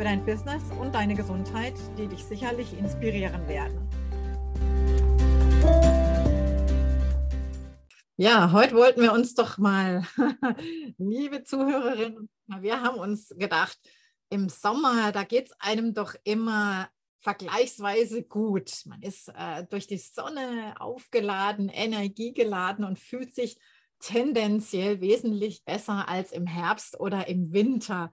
für dein Business und deine Gesundheit, die dich sicherlich inspirieren werden. Ja, heute wollten wir uns doch mal, liebe Zuhörerinnen, wir haben uns gedacht, im Sommer, da geht es einem doch immer vergleichsweise gut. Man ist äh, durch die Sonne aufgeladen, energiegeladen und fühlt sich tendenziell wesentlich besser als im Herbst oder im Winter.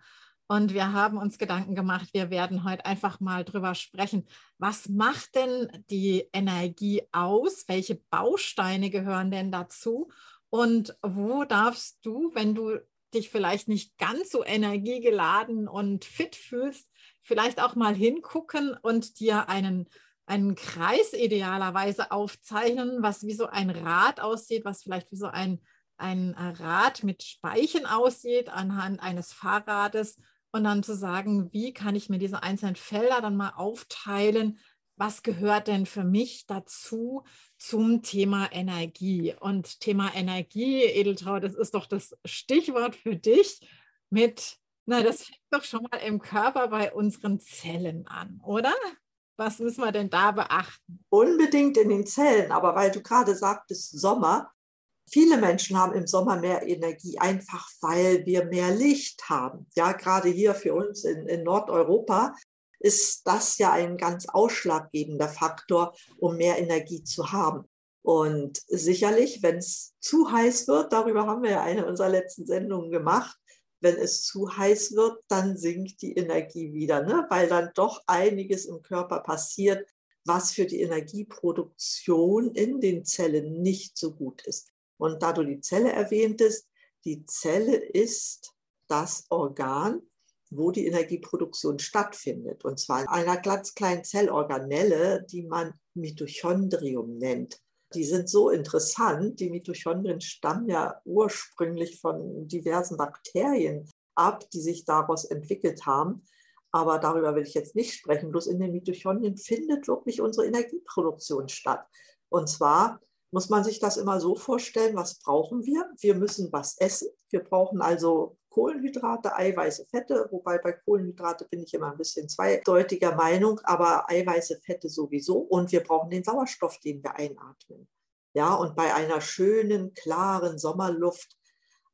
Und wir haben uns Gedanken gemacht, wir werden heute einfach mal drüber sprechen. Was macht denn die Energie aus? Welche Bausteine gehören denn dazu? Und wo darfst du, wenn du dich vielleicht nicht ganz so energiegeladen und fit fühlst, vielleicht auch mal hingucken und dir einen, einen Kreis idealerweise aufzeichnen, was wie so ein Rad aussieht, was vielleicht wie so ein, ein Rad mit Speichen aussieht anhand eines Fahrrades und dann zu sagen, wie kann ich mir diese einzelnen Felder dann mal aufteilen? Was gehört denn für mich dazu zum Thema Energie? Und Thema Energie, Edeltraut, das ist doch das Stichwort für dich mit, na, das fängt doch schon mal im Körper bei unseren Zellen an, oder? Was müssen wir denn da beachten? Unbedingt in den Zellen, aber weil du gerade sagtest Sommer, Viele Menschen haben im Sommer mehr Energie, einfach weil wir mehr Licht haben. Ja, gerade hier für uns in, in Nordeuropa ist das ja ein ganz ausschlaggebender Faktor, um mehr Energie zu haben. Und sicherlich, wenn es zu heiß wird, darüber haben wir ja eine unserer letzten Sendungen gemacht, wenn es zu heiß wird, dann sinkt die Energie wieder, ne? weil dann doch einiges im Körper passiert, was für die Energieproduktion in den Zellen nicht so gut ist. Und da du die Zelle erwähntest, die Zelle ist das Organ, wo die Energieproduktion stattfindet. Und zwar in einer ganz kleinen Zellorganelle, die man Mitochondrium nennt. Die sind so interessant. Die Mitochondrien stammen ja ursprünglich von diversen Bakterien ab, die sich daraus entwickelt haben. Aber darüber will ich jetzt nicht sprechen. Bloß in den Mitochondrien findet wirklich unsere Energieproduktion statt. Und zwar muss man sich das immer so vorstellen, was brauchen wir? Wir müssen was essen. Wir brauchen also Kohlenhydrate, Eiweiße, Fette, wobei bei Kohlenhydrate bin ich immer ein bisschen zweideutiger Meinung, aber Eiweiße, Fette sowieso. Und wir brauchen den Sauerstoff, den wir einatmen. Ja, und bei einer schönen, klaren Sommerluft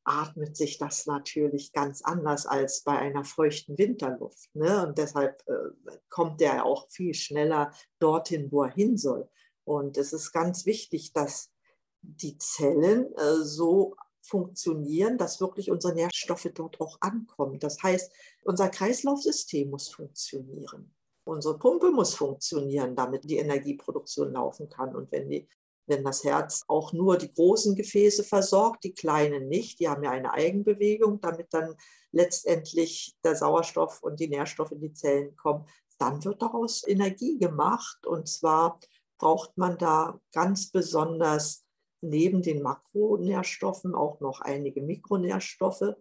atmet sich das natürlich ganz anders als bei einer feuchten Winterluft. Ne? Und deshalb äh, kommt der auch viel schneller dorthin, wo er hin soll. Und es ist ganz wichtig, dass die Zellen äh, so funktionieren, dass wirklich unsere Nährstoffe dort auch ankommen. Das heißt, unser Kreislaufsystem muss funktionieren. Unsere Pumpe muss funktionieren, damit die Energieproduktion laufen kann. Und wenn, die, wenn das Herz auch nur die großen Gefäße versorgt, die kleinen nicht, die haben ja eine Eigenbewegung, damit dann letztendlich der Sauerstoff und die Nährstoffe in die Zellen kommen, dann wird daraus Energie gemacht und zwar braucht man da ganz besonders neben den Makronährstoffen auch noch einige Mikronährstoffe.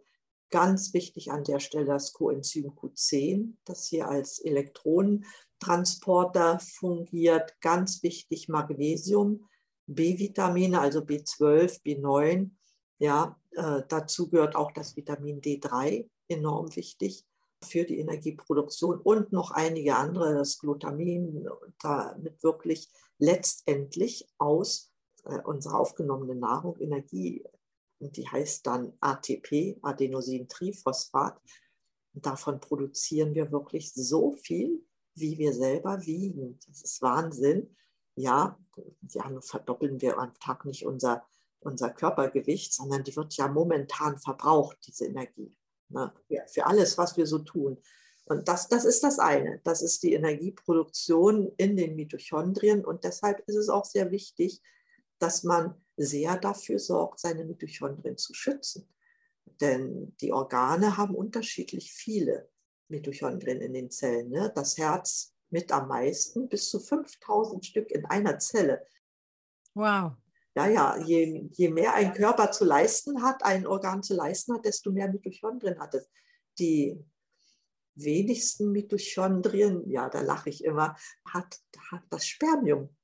Ganz wichtig an der Stelle das Coenzym Q10, das hier als Elektronentransporter fungiert. Ganz wichtig Magnesium, B-Vitamine, also B12, B9. Ja, äh, dazu gehört auch das Vitamin D3, enorm wichtig für die Energieproduktion und noch einige andere, das Glutamin, damit wirklich letztendlich aus äh, unserer aufgenommenen Nahrung Energie, die heißt dann ATP, Adenosintriphosphat. Davon produzieren wir wirklich so viel, wie wir selber wiegen. Das ist Wahnsinn. Ja, ja verdoppeln wir am Tag nicht unser, unser Körpergewicht, sondern die wird ja momentan verbraucht, diese Energie. Ne? Für alles, was wir so tun. Und das, das ist das eine. Das ist die Energieproduktion in den Mitochondrien. Und deshalb ist es auch sehr wichtig, dass man sehr dafür sorgt, seine Mitochondrien zu schützen. Denn die Organe haben unterschiedlich viele Mitochondrien in den Zellen. Ne? Das Herz mit am meisten, bis zu 5000 Stück in einer Zelle. Wow. Ja, ja, je, je mehr ein Körper zu leisten hat, ein Organ zu leisten hat, desto mehr Mitochondrien hat es. Die wenigsten Mitochondrien, ja, da lache ich immer, hat, hat das Spermium.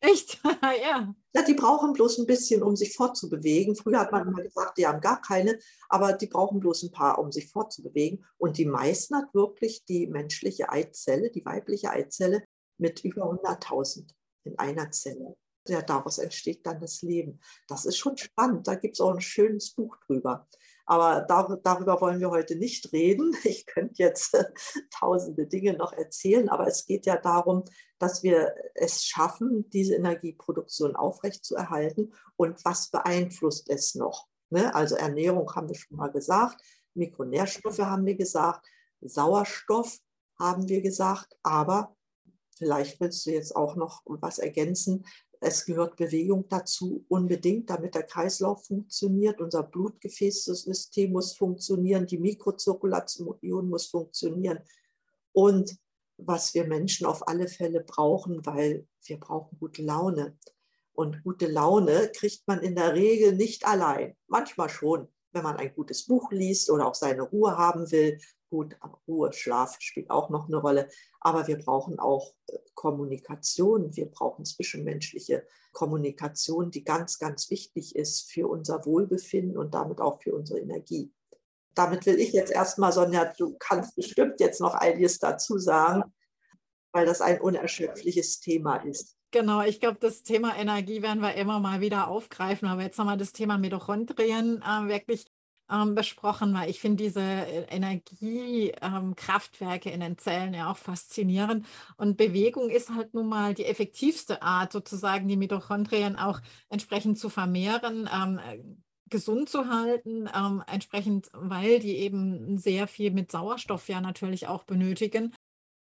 Echt? ja. Ja, die brauchen bloß ein bisschen, um sich fortzubewegen. Früher hat man immer gesagt, die haben gar keine, aber die brauchen bloß ein paar, um sich fortzubewegen. Und die meisten hat wirklich die menschliche Eizelle, die weibliche Eizelle, mit über 100.000 in einer Zelle. Ja, daraus entsteht dann das Leben. Das ist schon spannend. Da gibt es auch ein schönes Buch drüber. Aber dar darüber wollen wir heute nicht reden. Ich könnte jetzt äh, tausende Dinge noch erzählen, aber es geht ja darum, dass wir es schaffen, diese Energieproduktion aufrechtzuerhalten. Und was beeinflusst es noch? Ne? Also Ernährung haben wir schon mal gesagt, Mikronährstoffe haben wir gesagt, Sauerstoff haben wir gesagt, aber vielleicht willst du jetzt auch noch was ergänzen. Es gehört Bewegung dazu, unbedingt, damit der Kreislauf funktioniert. Unser Blutgefäßsystem muss funktionieren, die Mikrozirkulation muss funktionieren. Und was wir Menschen auf alle Fälle brauchen, weil wir brauchen gute Laune. Und gute Laune kriegt man in der Regel nicht allein. Manchmal schon, wenn man ein gutes Buch liest oder auch seine Ruhe haben will Gut, Ruhe, Schlaf spielt auch noch eine Rolle, aber wir brauchen auch äh, Kommunikation, wir brauchen zwischenmenschliche Kommunikation, die ganz, ganz wichtig ist für unser Wohlbefinden und damit auch für unsere Energie. Damit will ich jetzt erstmal, Sonja, du kannst bestimmt jetzt noch einiges dazu sagen, weil das ein unerschöpfliches Thema ist. Genau, ich glaube, das Thema Energie werden wir immer mal wieder aufgreifen, aber jetzt wir das Thema Mitochondrien äh, wirklich ähm, besprochen, weil ich finde diese äh, Energiekraftwerke ähm, in den Zellen ja auch faszinierend. Und Bewegung ist halt nun mal die effektivste Art, sozusagen die Mitochondrien auch entsprechend zu vermehren. Ähm, äh, gesund zu halten, ähm, entsprechend, weil die eben sehr viel mit Sauerstoff ja natürlich auch benötigen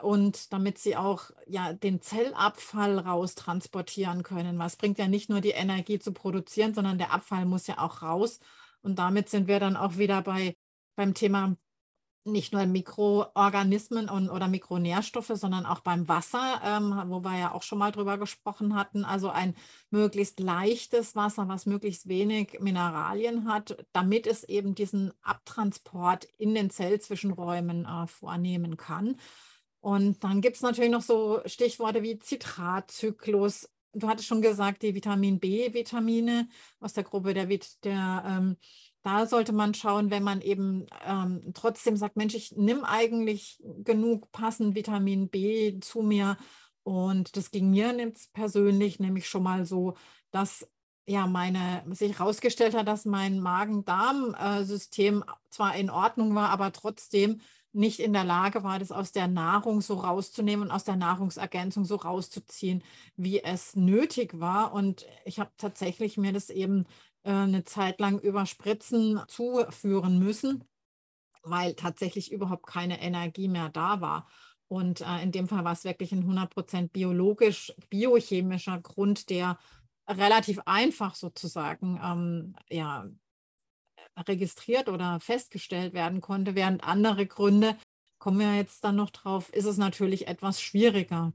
und damit sie auch ja den Zellabfall raustransportieren können. Was bringt ja nicht nur die Energie zu produzieren, sondern der Abfall muss ja auch raus. Und damit sind wir dann auch wieder bei, beim Thema nicht nur Mikroorganismen und, oder Mikronährstoffe, sondern auch beim Wasser, ähm, wo wir ja auch schon mal drüber gesprochen hatten. Also ein möglichst leichtes Wasser, was möglichst wenig Mineralien hat, damit es eben diesen Abtransport in den Zellzwischenräumen äh, vornehmen kann. Und dann gibt es natürlich noch so Stichworte wie Zitratzyklus, du hattest schon gesagt, die Vitamin B-Vitamine aus der Gruppe der, der ähm, da sollte man schauen, wenn man eben ähm, trotzdem sagt, Mensch, ich nehme eigentlich genug passend Vitamin B zu mir. Und das ging mir persönlich nämlich schon mal so, dass ja meine sich herausgestellt hat, dass mein Magen-Darm-System äh, zwar in Ordnung war, aber trotzdem nicht in der Lage war, das aus der Nahrung so rauszunehmen und aus der Nahrungsergänzung so rauszuziehen, wie es nötig war. Und ich habe tatsächlich mir das eben äh, eine Zeit lang über Spritzen zuführen müssen, weil tatsächlich überhaupt keine Energie mehr da war. Und äh, in dem Fall war es wirklich ein 100% biologisch, biochemischer Grund, der relativ einfach sozusagen ähm, ja, registriert oder festgestellt werden konnte, während andere Gründe, kommen wir jetzt dann noch drauf, ist es natürlich etwas schwieriger,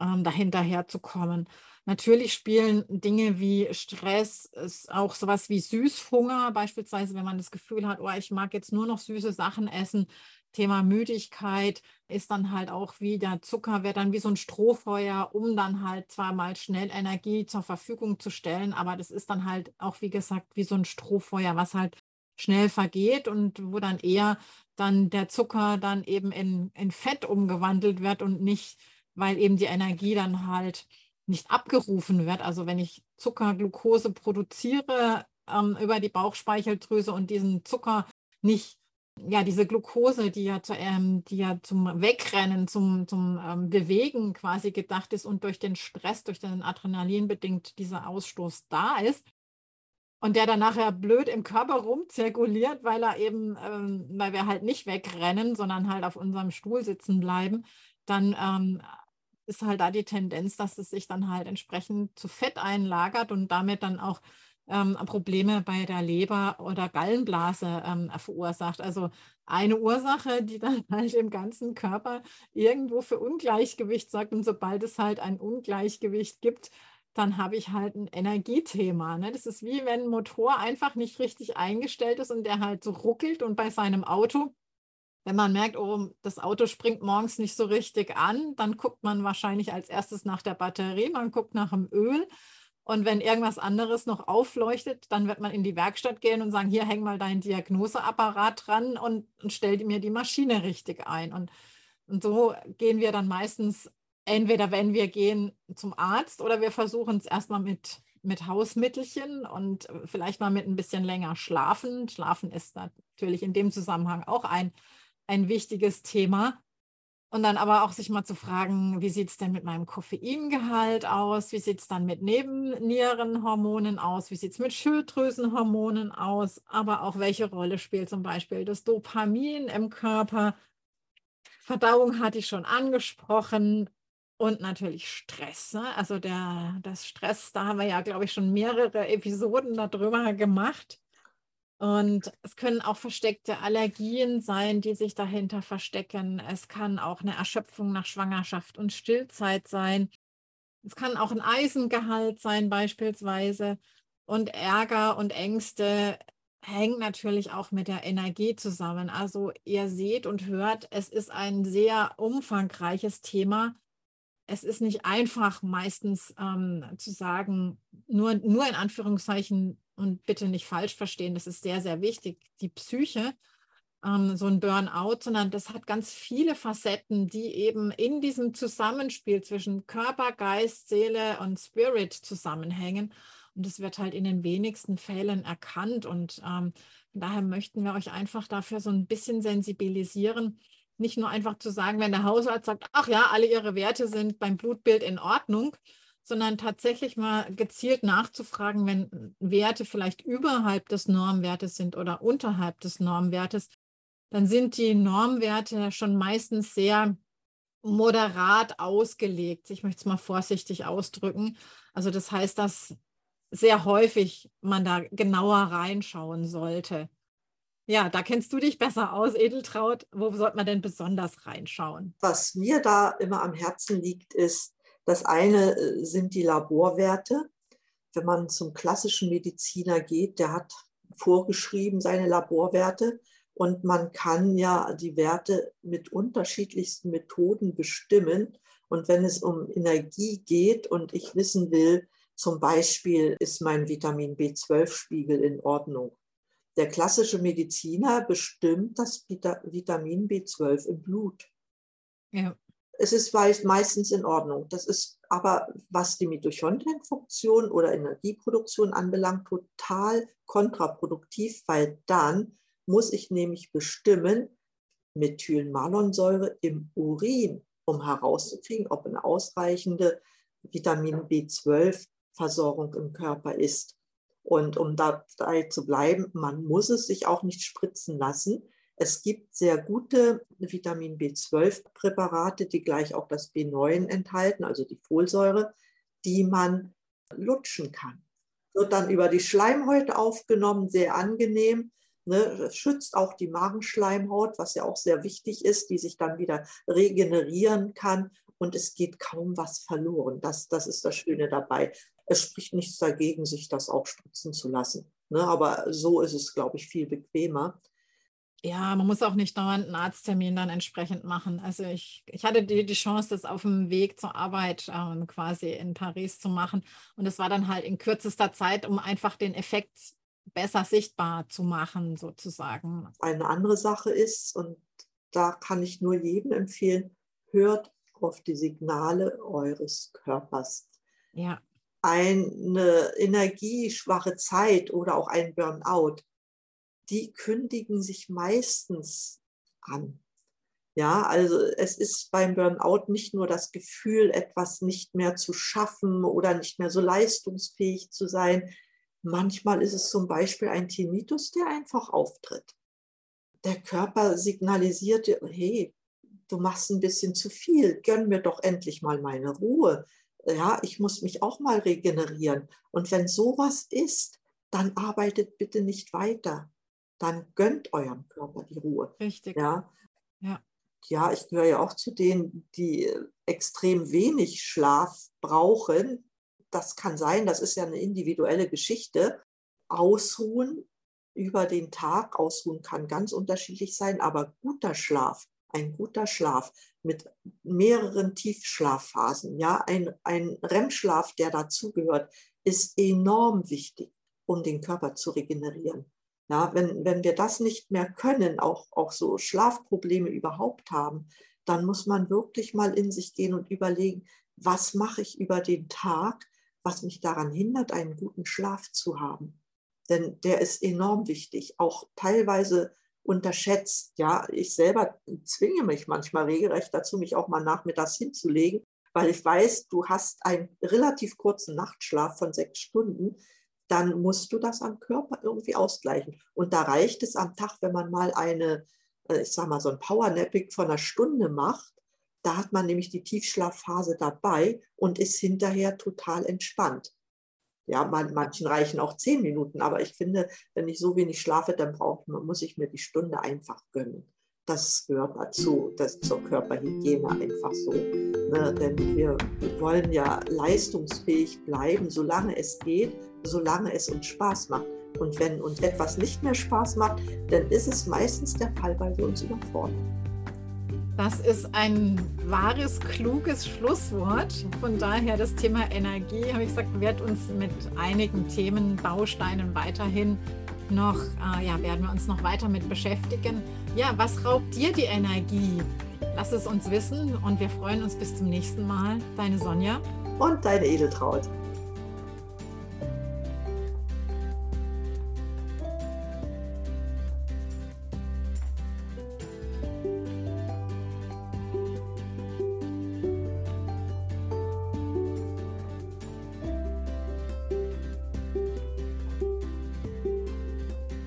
ähm, dahinterher zu kommen. Natürlich spielen Dinge wie Stress, auch sowas wie Süßhunger, beispielsweise, wenn man das Gefühl hat, oh, ich mag jetzt nur noch süße Sachen essen. Thema Müdigkeit ist dann halt auch wie der Zucker wird dann wie so ein Strohfeuer, um dann halt zwar mal schnell Energie zur Verfügung zu stellen, aber das ist dann halt auch, wie gesagt, wie so ein Strohfeuer, was halt schnell vergeht und wo dann eher dann der Zucker dann eben in, in Fett umgewandelt wird und nicht, weil eben die Energie dann halt nicht abgerufen wird. Also wenn ich Zucker, Glucose produziere ähm, über die Bauchspeicheldrüse und diesen Zucker nicht, ja, diese Glucose, die ja, zu, ähm, die ja zum Wegrennen, zum, zum ähm, Bewegen quasi gedacht ist und durch den Stress, durch den Adrenalin bedingt dieser Ausstoß da ist, und der dann nachher blöd im Körper rumzirkuliert, weil er eben, ähm, weil wir halt nicht wegrennen, sondern halt auf unserem Stuhl sitzen bleiben, dann ähm, ist halt da die Tendenz, dass es sich dann halt entsprechend zu Fett einlagert und damit dann auch ähm, Probleme bei der Leber oder Gallenblase ähm, verursacht. Also eine Ursache, die dann halt im ganzen Körper irgendwo für Ungleichgewicht sorgt. Und sobald es halt ein Ungleichgewicht gibt, dann habe ich halt ein Energiethema. Ne? Das ist wie wenn ein Motor einfach nicht richtig eingestellt ist und der halt so ruckelt und bei seinem Auto, wenn man merkt, oh, das Auto springt morgens nicht so richtig an, dann guckt man wahrscheinlich als erstes nach der Batterie, man guckt nach dem Öl. Und wenn irgendwas anderes noch aufleuchtet, dann wird man in die Werkstatt gehen und sagen, hier häng mal deinen Diagnoseapparat dran und, und stell mir die Maschine richtig ein. Und, und so gehen wir dann meistens entweder wenn wir gehen zum Arzt oder wir versuchen es erstmal mit, mit Hausmittelchen und vielleicht mal mit ein bisschen länger schlafen. Schlafen ist natürlich in dem Zusammenhang auch ein, ein wichtiges Thema. Und dann aber auch sich mal zu fragen, wie sieht es denn mit meinem Koffeingehalt aus? Wie sieht es dann mit Nebennierenhormonen aus? Wie sieht es mit Schilddrüsenhormonen aus? Aber auch welche Rolle spielt zum Beispiel das Dopamin im Körper? Verdauung hatte ich schon angesprochen. Und natürlich Stress. Ne? Also der, das Stress, da haben wir ja, glaube ich, schon mehrere Episoden darüber gemacht. Und es können auch versteckte Allergien sein, die sich dahinter verstecken. Es kann auch eine Erschöpfung nach Schwangerschaft und Stillzeit sein. Es kann auch ein Eisengehalt sein beispielsweise. Und Ärger und Ängste hängen natürlich auch mit der Energie zusammen. Also ihr seht und hört, es ist ein sehr umfangreiches Thema es ist nicht einfach meistens ähm, zu sagen, nur, nur in Anführungszeichen und bitte nicht falsch verstehen, das ist sehr, sehr wichtig, die Psyche, ähm, so ein Burnout, sondern das hat ganz viele Facetten, die eben in diesem Zusammenspiel zwischen Körper, Geist, Seele und Spirit zusammenhängen. Und das wird halt in den wenigsten Fällen erkannt. Und ähm, daher möchten wir euch einfach dafür so ein bisschen sensibilisieren, nicht nur einfach zu sagen, wenn der Hausarzt sagt, ach ja, alle ihre Werte sind beim Blutbild in Ordnung, sondern tatsächlich mal gezielt nachzufragen, wenn Werte vielleicht überhalb des Normwertes sind oder unterhalb des Normwertes, dann sind die Normwerte schon meistens sehr moderat ausgelegt. Ich möchte es mal vorsichtig ausdrücken. Also das heißt, dass sehr häufig man da genauer reinschauen sollte. Ja, da kennst du dich besser aus, Edeltraut. Wo sollte man denn besonders reinschauen? Was mir da immer am Herzen liegt, ist, das eine äh, sind die Laborwerte. Wenn man zum klassischen Mediziner geht, der hat vorgeschrieben seine Laborwerte und man kann ja die Werte mit unterschiedlichsten Methoden bestimmen. Und wenn es um Energie geht und ich wissen will, zum Beispiel ist mein Vitamin B12-Spiegel in Ordnung, der klassische Mediziner bestimmt das Vitamin B12 im Blut. Ja. Es ist meistens in Ordnung. Das ist aber, was die Mitochondrienfunktion oder Energieproduktion anbelangt, total kontraproduktiv, weil dann muss ich nämlich bestimmen, Methylmalonsäure im Urin, um herauszukriegen, ob eine ausreichende Vitamin B12-Versorgung im Körper ist. Und um dabei zu bleiben, man muss es sich auch nicht spritzen lassen. Es gibt sehr gute Vitamin B12-Präparate, die gleich auch das B9 enthalten, also die Folsäure, die man lutschen kann. Wird dann über die Schleimhäute aufgenommen, sehr angenehm. Ne, schützt auch die Magenschleimhaut, was ja auch sehr wichtig ist, die sich dann wieder regenerieren kann und es geht kaum was verloren. Das, das ist das Schöne dabei es spricht nichts dagegen, sich das auch spritzen zu lassen. Ne? Aber so ist es, glaube ich, viel bequemer. Ja, man muss auch nicht dauernd einen Arzttermin dann entsprechend machen. Also ich, ich hatte die, die Chance, das auf dem Weg zur Arbeit ähm, quasi in Paris zu machen. Und es war dann halt in kürzester Zeit, um einfach den Effekt besser sichtbar zu machen, sozusagen. Eine andere Sache ist, und da kann ich nur jedem empfehlen, hört auf die Signale eures Körpers. Ja eine energieschwache Zeit oder auch ein Burnout, die kündigen sich meistens an. Ja, also es ist beim Burnout nicht nur das Gefühl, etwas nicht mehr zu schaffen oder nicht mehr so leistungsfähig zu sein. Manchmal ist es zum Beispiel ein Tinnitus, der einfach auftritt. Der Körper signalisiert, hey, du machst ein bisschen zu viel, gönn mir doch endlich mal meine Ruhe ja, ich muss mich auch mal regenerieren. Und wenn sowas ist, dann arbeitet bitte nicht weiter. Dann gönnt eurem Körper die Ruhe. Richtig. Ja. Ja. Ja, ich gehöre ja auch zu denen, die extrem wenig Schlaf brauchen. Das kann sein, das ist ja eine individuelle Geschichte. Ausruhen über den Tag, ausruhen kann ganz unterschiedlich sein, aber guter Schlaf, ein guter Schlaf mit mehreren Tiefschlafphasen, ja, ein, ein REM-Schlaf, der dazugehört, ist enorm wichtig, um den Körper zu regenerieren. Ja, wenn, wenn wir das nicht mehr können, auch, auch so Schlafprobleme überhaupt haben, dann muss man wirklich mal in sich gehen und überlegen, was mache ich über den Tag, was mich daran hindert, einen guten Schlaf zu haben. Denn der ist enorm wichtig, auch teilweise unterschätzt. Ja, ich selber zwinge mich manchmal regelrecht dazu, mich auch mal nachmittags hinzulegen, weil ich weiß, du hast einen relativ kurzen Nachtschlaf von sechs Stunden dann musst du das am Körper irgendwie ausgleichen. Und da reicht es am Tag, wenn man mal eine, äh, ich sage mal, so ein Powernapping von einer Stunde macht. Da hat man nämlich die Tiefschlafphase dabei und ist hinterher total entspannt. Ja, man, manchen reichen auch zehn Minuten, aber ich finde, wenn ich so wenig schlafe, dann braucht, muss ich mir die Stunde einfach gönnen das gehört dazu, das zur Körperhygiene einfach so. Ne? Denn wir wollen ja leistungsfähig bleiben, solange es geht, solange es uns Spaß macht. Und wenn uns etwas nicht mehr Spaß macht, dann ist es meistens der Fall, weil wir uns überfordern. Das ist ein wahres, kluges Schlusswort. Von daher das Thema Energie, habe ich gesagt, wird uns mit einigen Themen, Bausteinen weiterhin noch, äh, ja, werden wir uns noch weiter mit beschäftigen. Ja, was raubt dir die Energie? Lass es uns wissen und wir freuen uns bis zum nächsten Mal. Deine Sonja und deine Edeltraut.